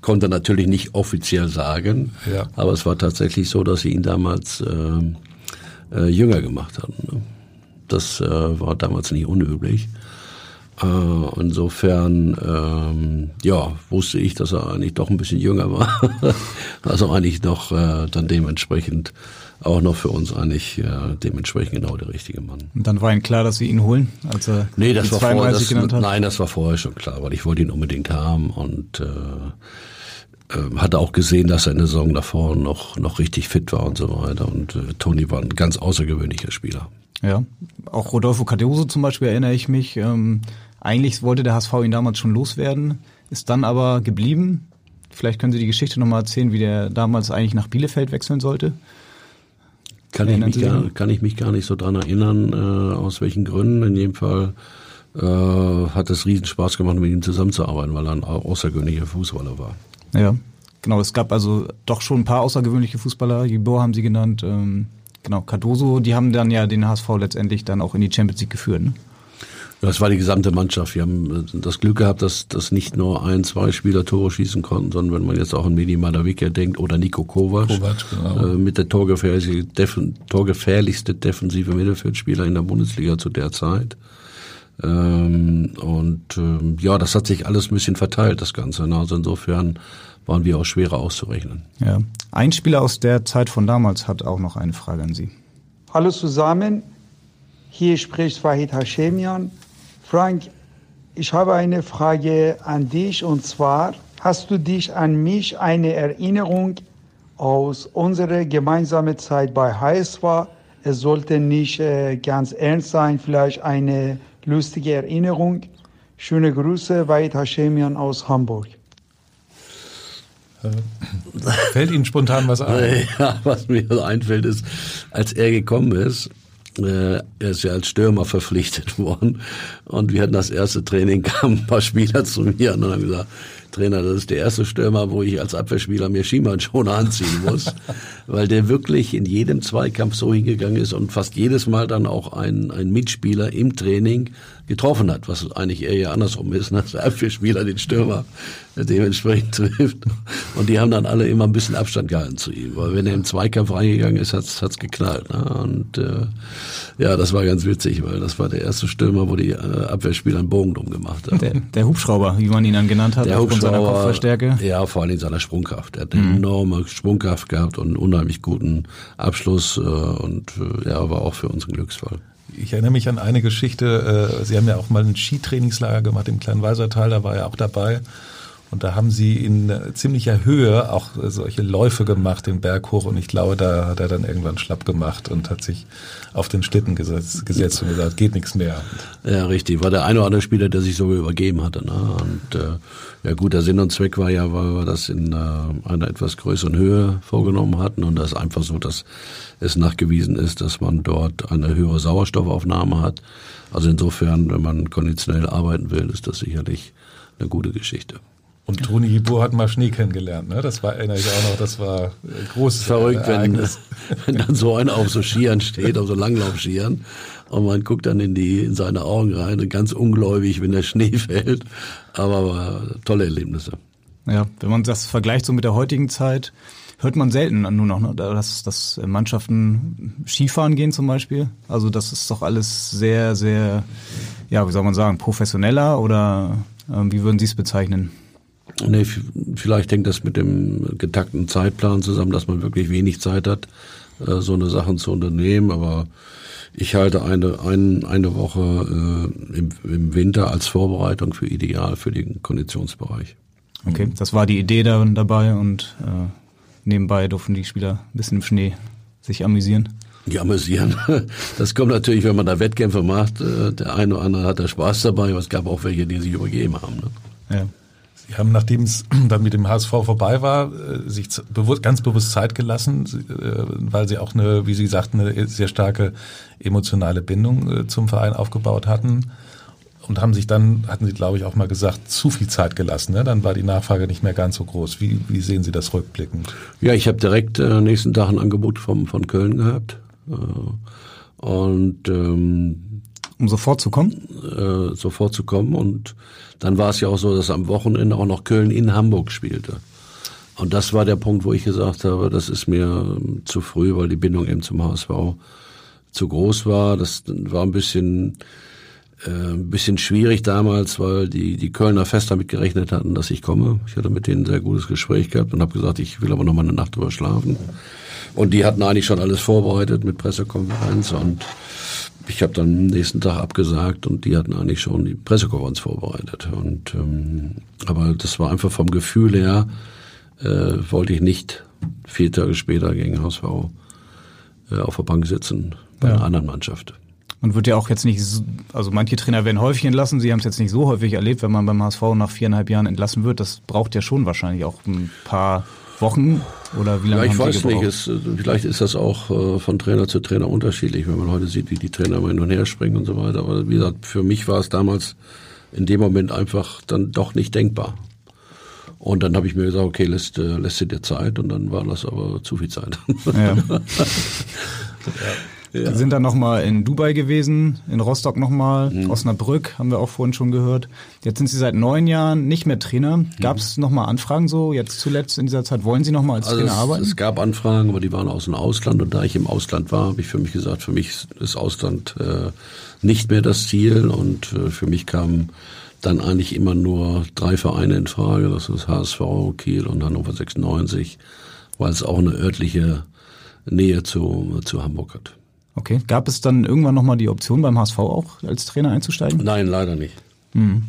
konnte er natürlich nicht offiziell sagen, ja. aber es war tatsächlich so, dass sie ihn damals äh, äh, jünger gemacht haben. Ne? Das äh, war damals nicht unüblich. Äh, insofern, ähm, ja, wusste ich, dass er eigentlich doch ein bisschen jünger war. also eigentlich noch äh, dann dementsprechend auch noch für uns eigentlich äh, dementsprechend genau der richtige Mann. Und dann war Ihnen klar, dass Sie ihn holen, als er nee, das war vorher, das, Nein, das war vorher schon klar, weil ich wollte ihn unbedingt haben und äh, äh, hatte auch gesehen, dass er in der Saison davor noch, noch richtig fit war und so weiter. Und äh, Toni war ein ganz außergewöhnlicher Spieler. Ja, auch Rodolfo Cardoso zum Beispiel erinnere ich mich. Ähm, eigentlich wollte der HSV ihn damals schon loswerden, ist dann aber geblieben. Vielleicht können Sie die Geschichte nochmal erzählen, wie der damals eigentlich nach Bielefeld wechseln sollte. Kann ich, mich gar, kann ich mich gar nicht so dran erinnern, äh, aus welchen Gründen. In jedem Fall äh, hat es riesen Spaß gemacht, mit ihm zusammenzuarbeiten, weil er ein außergewöhnlicher Fußballer war. Ja, genau. Es gab also doch schon ein paar außergewöhnliche Fußballer. Gibor haben Sie genannt. Ähm, genau, Cardoso, die haben dann ja den HSV letztendlich dann auch in die Champions League geführt. Ne? Das war die gesamte Mannschaft. Wir haben äh, das Glück gehabt, dass, dass nicht nur ein, zwei Spieler Tore schießen konnten, sondern wenn man jetzt auch an Medi Malavica denkt oder Nico Kovac, Kovac genau. äh, mit der torgefährlichste, defen, torgefährlichste defensive Mittelfeldspieler in der Bundesliga zu der Zeit. Ähm, und ähm, ja, das hat sich alles ein bisschen verteilt, das Ganze. Ne? Also insofern waren wir auch schwerer auszurechnen. Ja. Ein Spieler aus der Zeit von damals hat auch noch eine Frage an Sie. Hallo zusammen, hier spricht Wahid Hashemian. Frank, ich habe eine Frage an dich und zwar, hast du dich an mich eine Erinnerung aus unserer gemeinsamen Zeit bei HSV? Es sollte nicht äh, ganz ernst sein, vielleicht eine lustige Erinnerung. Schöne Grüße, Wahid Hashemian aus Hamburg. Fällt Ihnen spontan was ein? Ja, was mir so einfällt ist, als er gekommen ist, äh, er ist ja als Stürmer verpflichtet worden. Und wir hatten das erste Training, kamen ein paar Spieler zu mir und haben gesagt, Trainer, das ist der erste Stürmer, wo ich als Abwehrspieler mir Schienbeinschoner anziehen muss, weil der wirklich in jedem Zweikampf so hingegangen ist und fast jedes Mal dann auch ein, ein Mitspieler im Training getroffen hat, was eigentlich eher ja andersrum ist, ne? dass der Abwehrspieler den Stürmer dementsprechend trifft. Und die haben dann alle immer ein bisschen Abstand gehalten zu ihm, weil wenn er im Zweikampf reingegangen ist, hat's hat's geknallt. Ne? Und äh, ja, das war ganz witzig, weil das war der erste Stürmer, wo die äh, Abwehrspieler einen Bogen drum gemacht haben. Der, der Hubschrauber, wie man ihn dann genannt hat, Der aufgrund seiner Kopfverstärke. Ja, vor allem seiner Sprungkraft. Er hat Mhm. eine enorme Sprungkraft gehabt und einen unheimlich guten Abschluss äh, und äh, ja, war auch für uns ein Glücksfall. Ich erinnere mich an eine Geschichte, äh, Sie haben ja auch mal ein Skitrainingslager gemacht im kleinen Weisertal, da war er auch dabei. Und da haben Sie in ziemlicher Höhe auch solche Läufe gemacht, den Berg hoch. Und ich glaube, da hat er dann irgendwann schlapp gemacht und hat sich auf den Schlitten gesetzt, gesetzt und gesagt, geht nichts mehr. Ja, richtig. War der eine oder andere Spieler, der sich sogar übergeben hatte. Ne? Und äh, ja gut, der Sinn und Zweck war ja, weil wir das in äh, einer etwas größeren Höhe vorgenommen hatten. Und das ist einfach so, dass es nachgewiesen ist, dass man dort eine höhere Sauerstoffaufnahme hat. Also insofern, wenn man konditionell arbeiten will, ist das sicherlich eine gute Geschichte. Und Toni Hibur hat mal Schnee kennengelernt, ne? Das war, erinnere ich auch noch, das war ein großes Verrückt, wenn, Ereignis. wenn dann so einer auf so Skiern steht, auf so Langlaufskiern, und man guckt dann in die, in seine Augen rein, und ganz ungläubig, wenn der Schnee fällt. Aber war tolle Erlebnisse. Ja, wenn man das vergleicht so mit der heutigen Zeit, hört man selten nur noch, ne, dass, dass Mannschaften Skifahren gehen zum Beispiel. Also das ist doch alles sehr, sehr, ja, wie soll man sagen, professioneller oder ähm, wie würden Sie es bezeichnen? Nee, vielleicht hängt das mit dem getakten Zeitplan zusammen, dass man wirklich wenig Zeit hat, äh, so eine Sachen zu unternehmen. Aber ich halte eine, ein, eine Woche äh, im, im Winter als Vorbereitung für ideal für den Konditionsbereich. Okay, das war die Idee da, dabei und äh, nebenbei durften die Spieler ein bisschen im Schnee sich amüsieren. Die amüsieren. Das kommt natürlich, wenn man da Wettkämpfe macht. äh, Der eine oder andere hat da Spaß dabei, aber es gab auch welche, die sich übergeben haben. Ne? Ja. Sie haben, nachdem es dann mit dem HSV vorbei war, äh, sich ganz bewusst Zeit gelassen, äh, weil Sie auch eine, wie Sie sagten, eine sehr starke emotionale Bindung äh, zum Verein aufgebaut hatten. Und haben sich dann, hatten Sie, glaube ich, auch mal gesagt, zu viel Zeit gelassen. Ne? Dann war die Nachfrage nicht mehr ganz so groß. Wie, wie sehen Sie das rückblickend? Ja, ich habe direkt äh, nächsten Tag ein Angebot vom, von Köln gehabt. Äh, und ähm, um sofort zu kommen? Äh, sofort zu kommen. Und dann war es ja auch so, dass am Wochenende auch noch Köln in Hamburg spielte. Und das war der Punkt, wo ich gesagt habe, das ist mir ähm, zu früh, weil die Bindung eben zum HSV zu groß war. Das war ein bisschen äh, ein bisschen schwierig damals, weil die, die Kölner fest damit gerechnet hatten, dass ich komme. Ich hatte mit denen ein sehr gutes Gespräch gehabt und habe gesagt, ich will aber noch mal eine Nacht drüber schlafen. Und die hatten eigentlich schon alles vorbereitet mit Pressekonferenz und ich habe dann am nächsten Tag abgesagt und die hatten eigentlich schon die Pressekonferenz vorbereitet. Und ähm, aber das war einfach vom Gefühl her, äh, wollte ich nicht vier Tage später gegen HSV äh, auf der Bank sitzen bei Ja. einer anderen Mannschaft. Man wird ja auch jetzt nicht, so, also manche Trainer werden häufig entlassen, sie haben es jetzt nicht so häufig erlebt, wenn man beim HSV nach viereinhalb Jahren entlassen wird. Das braucht ja schon wahrscheinlich auch ein paar Wochen oder wie lange Ja, ich weiß nicht. Es, vielleicht ist das auch äh, von Trainer zu Trainer unterschiedlich, wenn man heute sieht, wie die Trainer immer hin und her springen und so weiter. Aber wie gesagt, für mich war es damals in dem Moment einfach dann doch nicht denkbar. Und dann habe ich mir gesagt, okay, lässt, äh, lässt dir dir Zeit und dann war das aber zu viel Zeit. Ja. Ja. Die sind dann nochmal in Dubai gewesen, in Rostock nochmal, Mhm. Osnabrück haben wir auch vorhin schon gehört. Jetzt sind Sie seit neun Jahren nicht mehr Trainer. Mhm. Gab es nochmal Anfragen so, jetzt zuletzt in dieser Zeit, wollen Sie nochmal als Also Trainer es, arbeiten? es gab Anfragen, aber die waren aus dem Ausland. Und da ich im Ausland war, habe ich für mich gesagt, für mich ist Ausland äh, nicht mehr das Ziel. Und äh, für mich kamen dann eigentlich immer nur drei Vereine in Frage. Das ist HSV, Kiel und Hannover 96, weil es auch eine örtliche Nähe zu, zu Hamburg hat. Okay. Gab es dann irgendwann nochmal die Option beim HSV auch als Trainer einzusteigen? Nein, leider nicht. Mhm.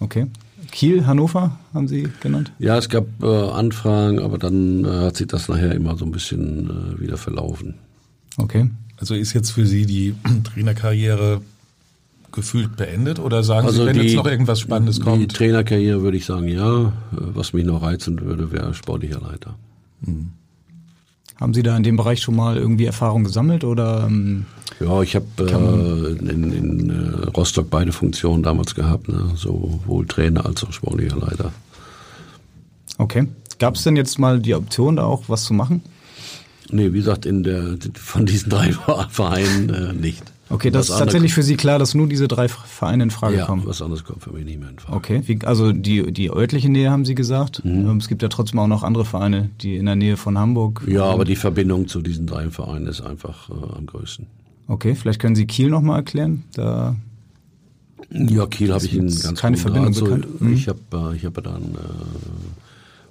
Okay. Kiel, Hannover haben Sie genannt? Ja, es gab äh, Anfragen, aber dann äh, hat sich das nachher immer so ein bisschen äh, wieder verlaufen. Okay. Also ist jetzt für Sie die Trainerkarriere gefühlt beendet oder sagen also Sie, wenn die, jetzt noch irgendwas Spannendes kommt? Die Trainerkarriere würde ich sagen, ja. Was mich noch reizen würde, wäre sportlicher Leiter. Mhm. Haben Sie da in dem Bereich schon mal irgendwie Erfahrung gesammelt oder? Ähm, ja, ich habe äh, in, in äh, Rostock beide Funktionen damals gehabt, ne? sowohl Trainer als auch sportlicher Leiter. Okay. Gab es denn jetzt mal die Option, da auch was zu machen? Nee, wie gesagt, in der, von diesen drei Vereinen äh, nicht. Okay, das, ist tatsächlich für Sie klar, dass nur diese drei Vereine in Frage ja, kommen. was anderes kommt für mich nicht mehr in Frage. Okay, wie, also die, die örtliche Nähe haben Sie gesagt. Mhm. Es gibt ja trotzdem auch noch andere Vereine, die in der Nähe von Hamburg. Ja, aber die Verbindung zu diesen drei Vereinen ist einfach äh, am größten. Okay, vielleicht können Sie Kiel nochmal erklären. Da ja, Kiel habe ich Ihnen ganz keine Verbindung so, bekannt. Mhm. Ich habe äh, ich hab dann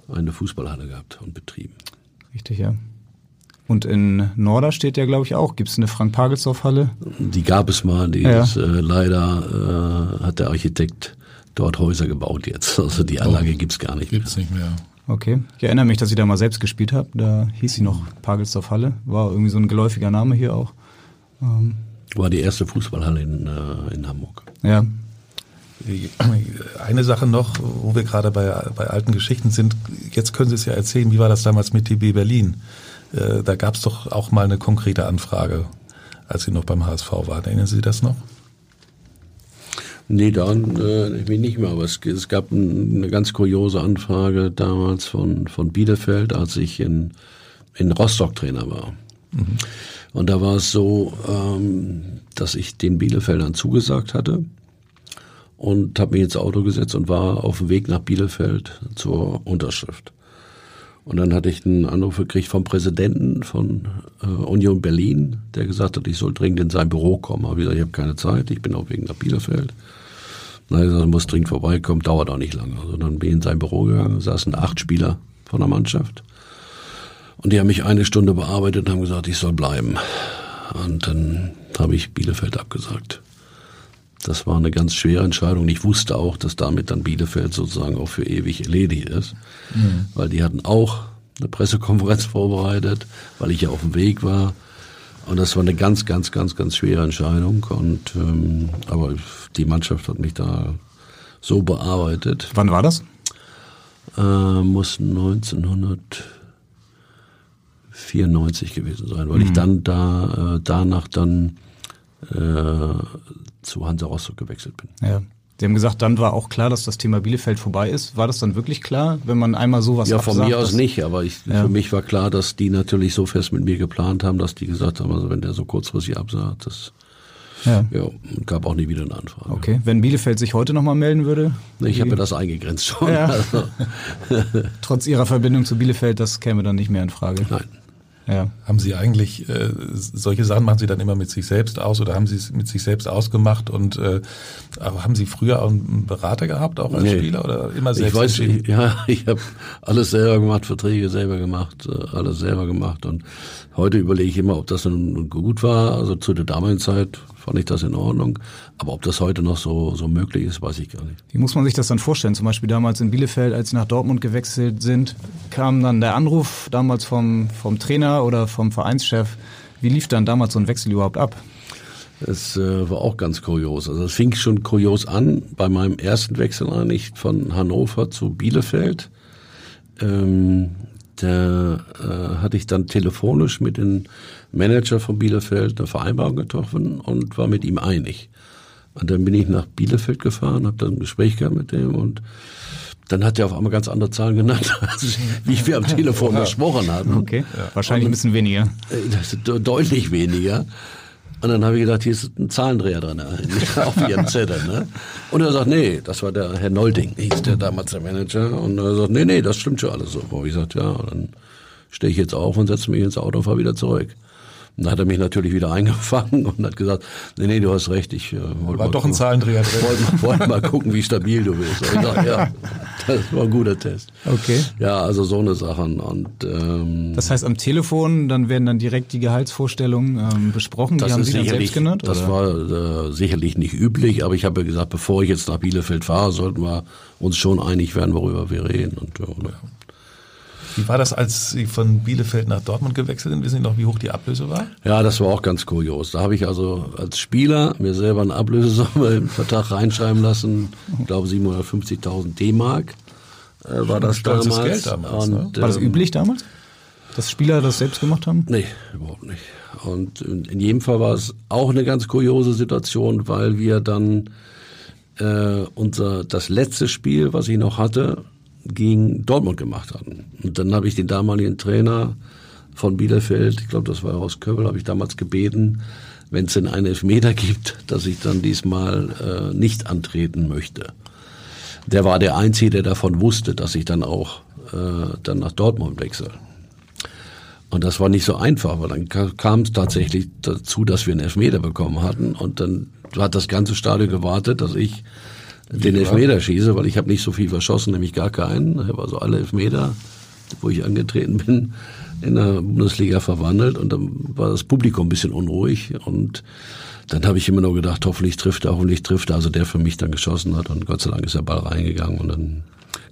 äh, eine Fußballhalle gehabt und betrieben. Richtig, ja. Und in Norder steht ja, glaube ich, auch. Gibt es eine Frank-Pagelsdorf-Halle? Die gab es mal. Die Ja. ist, äh, leider äh, hat der Architekt dort Häuser gebaut jetzt. Also die Anlage gibt's gar nicht Gibt's nicht mehr. Okay. Ich erinnere mich, dass ich da mal selbst gespielt habe. Da hieß sie noch Pagelsdorf Halle. War irgendwie so ein geläufiger Name hier auch. Ähm, War die erste Fußballhalle in, äh, in Hamburg. ja. Eine Sache noch, wo wir gerade bei, bei alten Geschichten sind. Jetzt können Sie es ja erzählen, wie war das damals mit TB Berlin? Äh, da gab es doch auch mal eine konkrete Anfrage, als Sie noch beim HSV waren. Erinnern Sie das noch? Nee, dann äh, ich mich nicht mehr, aber es, es gab ein, eine ganz kuriose Anfrage damals von, von Bielefeld, als ich in, in Rostock Trainer war. Und da war es so, ähm, dass ich den Bielefeldern zugesagt hatte und habe mich ins Auto gesetzt und war auf dem Weg nach Bielefeld zur Unterschrift. Und dann hatte ich einen Anruf gekriegt vom Präsidenten von äh, Union Berlin, der gesagt hat, ich soll dringend in sein Büro kommen. Aber ich, ich habe keine Zeit, ich bin auf dem Weg nach Bielefeld. Na, ich gesagt, musst dringend vorbeikommen, dauert auch nicht lange. Also dann bin ich in sein Büro gegangen, saßen acht Spieler von der Mannschaft. Und die haben mich eine Stunde bearbeitet und haben gesagt, ich soll bleiben. Und dann habe ich Bielefeld abgesagt. Das war eine ganz schwere Entscheidung. Ich wusste auch, dass damit dann Bielefeld sozusagen auch für ewig erledigt ist. Mhm. Weil die hatten auch eine Pressekonferenz vorbereitet, weil ich ja auf dem Weg war. Und das war eine ganz, ganz, ganz, ganz schwere Entscheidung. Und ähm, aber die Mannschaft hat mich da so bearbeitet. Wann war das? Äh, muss 1994 gewesen sein, weil ich Mhm. dann da äh, danach dann zu Hansa Rostock gewechselt bin. Ja. Sie haben gesagt, dann war auch klar, dass das Thema Bielefeld vorbei ist. War das dann wirklich klar, wenn man einmal sowas ja, von absagt, mir aus nicht, aber ich, Ja. für mich war klar, dass die natürlich so fest mit mir geplant haben, dass die gesagt haben, also wenn der so kurzfristig absagt, das Ja. ja, gab auch nie wieder eine Anfrage. Okay, wenn Bielefeld sich heute nochmal melden würde? Ich habe mir das eingegrenzt schon. Ja. Also, Trotz Ihrer Verbindung zu Bielefeld, das käme dann nicht mehr in Frage. Nein. Ja. Haben Sie eigentlich äh, solche Sachen machen Sie dann immer mit sich selbst aus oder haben Sie es mit sich selbst ausgemacht und äh, haben Sie früher auch einen Berater gehabt auch als Nee. Spieler oder immer selbst Ich weiß, ich, ja, ich habe alles selber gemacht, Verträge selber gemacht, äh, alles selber gemacht und heute überlege ich immer, ob das nun gut war. Also zu der damaligen Zeit fand ich das in Ordnung, aber ob das heute noch so so möglich ist, weiß ich gar nicht. Wie muss man sich das dann vorstellen? Zum Beispiel damals in Bielefeld, als Sie nach Dortmund gewechselt sind, kam dann der Anruf damals vom, vom Trainer oder vom Vereinschef. Wie lief dann damals so ein Wechsel überhaupt ab? Es äh, war auch ganz kurios. Also es fing schon kurios an bei meinem ersten Wechsel eigentlich von Hannover zu Bielefeld. Ähm, da äh, hatte ich dann telefonisch mit dem Manager von Bielefeld eine Vereinbarung getroffen und war mit ihm einig. Und dann bin ich nach Bielefeld gefahren, habe dann ein Gespräch gehabt mit dem und dann hat er auf einmal ganz andere Zahlen genannt, als wie wir am Telefon besprochen hatten. Okay, wahrscheinlich ein bisschen weniger. Äh, deutlich weniger. Und dann habe ich gedacht, hier ist ein Zahlendreher drin, äh, auf ihrem Zettel. Ne? Und er sagt, nee, das war der Herr Nolding, hieß der damals der Manager. Und er sagt, nee, nee, das stimmt schon alles so. Und ich gesagt, ja, dann stehe ich jetzt auf und setze mich ins Auto und fahre wieder zurück. Und dann hat er mich natürlich wieder eingefangen und hat gesagt, nee, nee, du hast recht, ich äh, wollte War mal doch ein gucken- Zahlendreher drin. Wollte, wollte mal gucken, wie stabil du bist. Sag, ja, das war ein guter Test. Okay. Ja, also so eine Sachen. Und, ähm, Das heißt, am Telefon, dann werden dann direkt die Gehaltsvorstellungen ähm, besprochen. Die haben Sie dann selbst genannt? Das oder? war äh, sicherlich nicht üblich, aber ich habe ja gesagt, bevor ich jetzt nach Bielefeld fahre, sollten wir uns schon einig werden, worüber wir reden. Und, ja, oder? Wie war das, als Sie von Bielefeld nach Dortmund gewechselt sind? Wissen Sie noch, wie hoch die Ablöse war? Ja, das war auch ganz kurios. Da habe ich also als Spieler mir selber eine Ablösesumme im Vertrag reinschreiben lassen. Ich glaube 750.000 D-Mark äh, war das damals. Geld damals, Und, ne? War das ähm, üblich damals? Dass Spieler das selbst gemacht haben? Nee, überhaupt nicht. Und in in jedem Fall war es auch eine ganz kuriose Situation, weil wir dann äh, unser das letzte Spiel, was ich noch hatte, gegen Dortmund gemacht hatten. Und dann habe ich den damaligen Trainer von Bielefeld, ich glaube, das war aus Köbel, habe ich damals gebeten, wenn es denn einen Elfmeter gibt, dass ich dann diesmal äh, nicht antreten möchte. Der war der Einzige, der davon wusste, dass ich dann auch äh, dann nach Dortmund wechsle. Und das war nicht so einfach, weil dann ka- kam es tatsächlich dazu, dass wir einen Elfmeter bekommen hatten. Und dann hat das ganze Stadion gewartet, dass ich den. Elfmeter schieße, weil ich habe nicht so viel verschossen, nämlich gar keinen. Ich habe also alle Elfmeter, wo ich angetreten bin, in der Bundesliga verwandelt. Und dann war das Publikum ein bisschen unruhig. Und dann habe ich immer nur gedacht, hoffentlich trifft er, hoffentlich trifft er. Also der für mich dann geschossen hat. Und Gott sei Dank ist der Ball reingegangen. Und dann,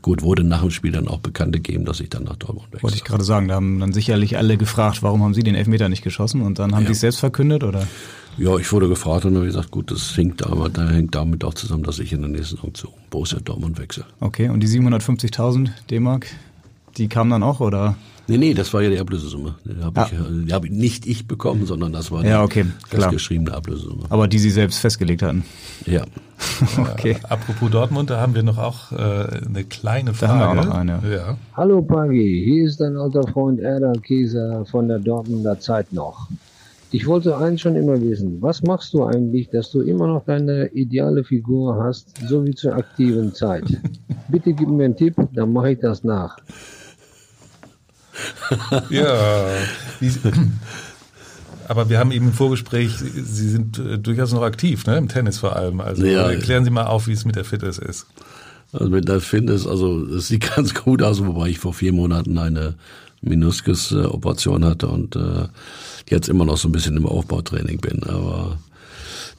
gut, wurde nach dem Spiel dann auch bekannt gegeben, dass ich dann nach Dortmund wechsle. Wollte ich gerade sagen, da haben dann sicherlich alle gefragt, warum haben Sie den Elfmeter nicht geschossen? Und dann haben Ja. Sie es selbst verkündet, oder? Ja, ich wurde gefragt und habe gesagt, gut, das hängt damit, da hängt damit auch zusammen, dass ich in der nächsten Saison zu Borussia Dortmund wechsle. Okay, und die 750.000 D-Mark, die kamen dann auch, oder? Nee, nee, das war ja die Ablösesumme. Die habe ich, äh, die hab ich nicht ich bekommen, sondern das war Ja, die okay, klar. festgeschriebene Ablösesumme. Aber die Sie selbst festgelegt hatten. Ja. okay. Äh, apropos Dortmund, da haben wir noch auch äh, eine kleine Da Frage. haben wir auch noch eine. Ja. Hallo Pagi, hier ist dein alter Freund Erdal Kieser von der Dortmunder Zeit noch. Ich wollte eins schon immer wissen, was machst du eigentlich, dass du immer noch deine ideale Figur hast, so wie zur aktiven Zeit? Bitte gib mir einen Tipp, dann mache ich das nach. Ja. Aber wir haben eben im Vorgespräch, Sie sind äh, durchaus noch aktiv, ne? im Tennis vor allem. Also Ja. erklären Sie mal auf, wie es mit der Fitness ist. Also mit der Fitness, also es sieht ganz gut aus, wobei ich vor vier Monaten eine Meniskus-Operation hatte und äh, jetzt immer noch so ein bisschen im Aufbautraining bin. Aber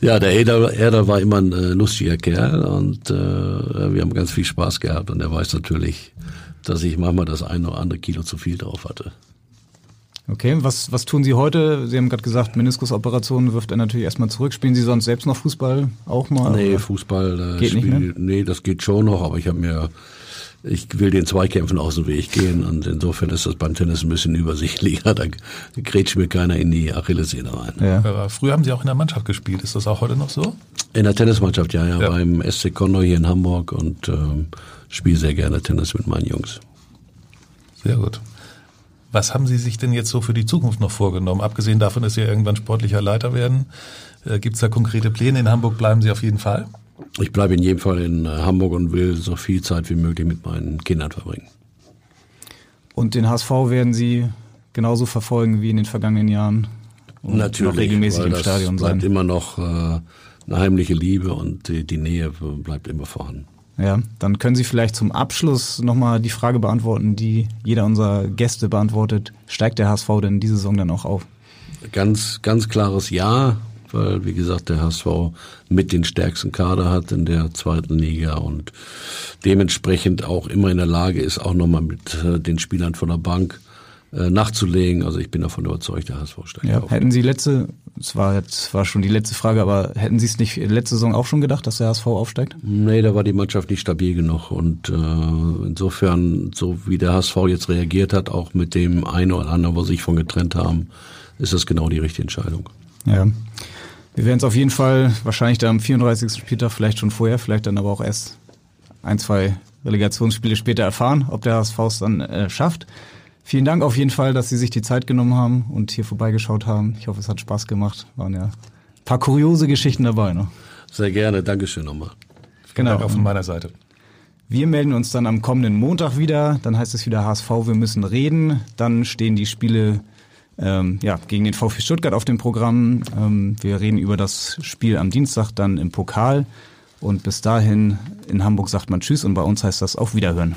ja, der Eder, Eder war immer ein äh, lustiger Kerl und äh, wir haben ganz viel Spaß gehabt und er weiß natürlich, dass ich manchmal das eine oder andere Kilo zu viel drauf hatte. Okay, was, was tun Sie heute? Sie haben gerade gesagt, Meniskusoperation wirft er natürlich erstmal zurück. Spielen Sie sonst selbst noch Fußball auch mal? Nee? Fußball äh, Geht nicht spiel, mehr? nee, das geht schon noch, aber ich habe mir ich will den Zweikämpfen aus dem Weg gehen und insofern ist das beim Tennis ein bisschen übersichtlicher. Da grätscht mir keiner in die Achillessehne rein. Aber früher haben Sie auch in der Mannschaft gespielt. Ist das auch heute noch so? In der Tennismannschaft, ja, ja, Ja. beim SC Condor hier in Hamburg und ähm, spiele sehr gerne Tennis mit meinen Jungs. Sehr gut. Was haben Sie sich denn jetzt so für die Zukunft noch vorgenommen? Abgesehen davon, dass Sie irgendwann sportlicher Leiter werden, äh, gibt es da konkrete Pläne? In Hamburg bleiben Sie auf jeden Fall? Ich bleibe in jedem Fall in äh, Hamburg und will so viel Zeit wie möglich mit meinen Kindern verbringen. Und den HSV werden Sie genauso verfolgen wie in den vergangenen Jahren? Und Natürlich, noch regelmäßig im Stadion bleibt sein. immer noch äh, eine heimliche Liebe und die, die Nähe bleibt immer vorhanden. Ja, dann können Sie vielleicht zum Abschluss nochmal die Frage beantworten, die jeder unserer Gäste beantwortet. Steigt der HSV denn diese Saison dann auch auf? Ganz, ganz klares Ja, weil, wie gesagt, der HSV mit den stärksten Kader hat in der zweiten Liga und dementsprechend auch immer in der Lage ist, auch nochmal mit äh, den Spielern von der Bank äh, nachzulegen. Also ich bin davon überzeugt, der HSV steigt Ja, auf. hätten Sie letzte, es war jetzt war schon die letzte Frage, aber hätten Sie es nicht letzte Saison auch schon gedacht, dass der HSV aufsteigt? Nee, da war die Mannschaft nicht stabil genug und äh, insofern, so wie der HSV jetzt reagiert hat, auch mit dem einen oder anderen, wo sie sich von getrennt haben, ist das genau die richtige Entscheidung. Ja. Wir werden es auf jeden Fall wahrscheinlich da am 34. Spieltag, vielleicht schon vorher, vielleicht dann aber auch erst ein, zwei Relegationsspiele später erfahren, ob der HSV es dann äh, schafft. Vielen Dank auf jeden Fall, dass Sie sich die Zeit genommen haben und hier vorbeigeschaut haben. Ich hoffe, es hat Spaß gemacht. Waren ja ein paar kuriose Geschichten dabei. Ne? Sehr gerne, Dankeschön nochmal. Genau. Dank auch von meiner Seite. Wir melden uns dann am kommenden Montag wieder. Dann heißt es wieder HSV, wir müssen reden. Dann stehen die Spiele ähm, ja, gegen den VfB Stuttgart auf dem Programm. Ähm, wir reden über das Spiel am Dienstag dann im Pokal. Und bis dahin in Hamburg sagt man Tschüss und bei uns heißt das auf Wiederhören.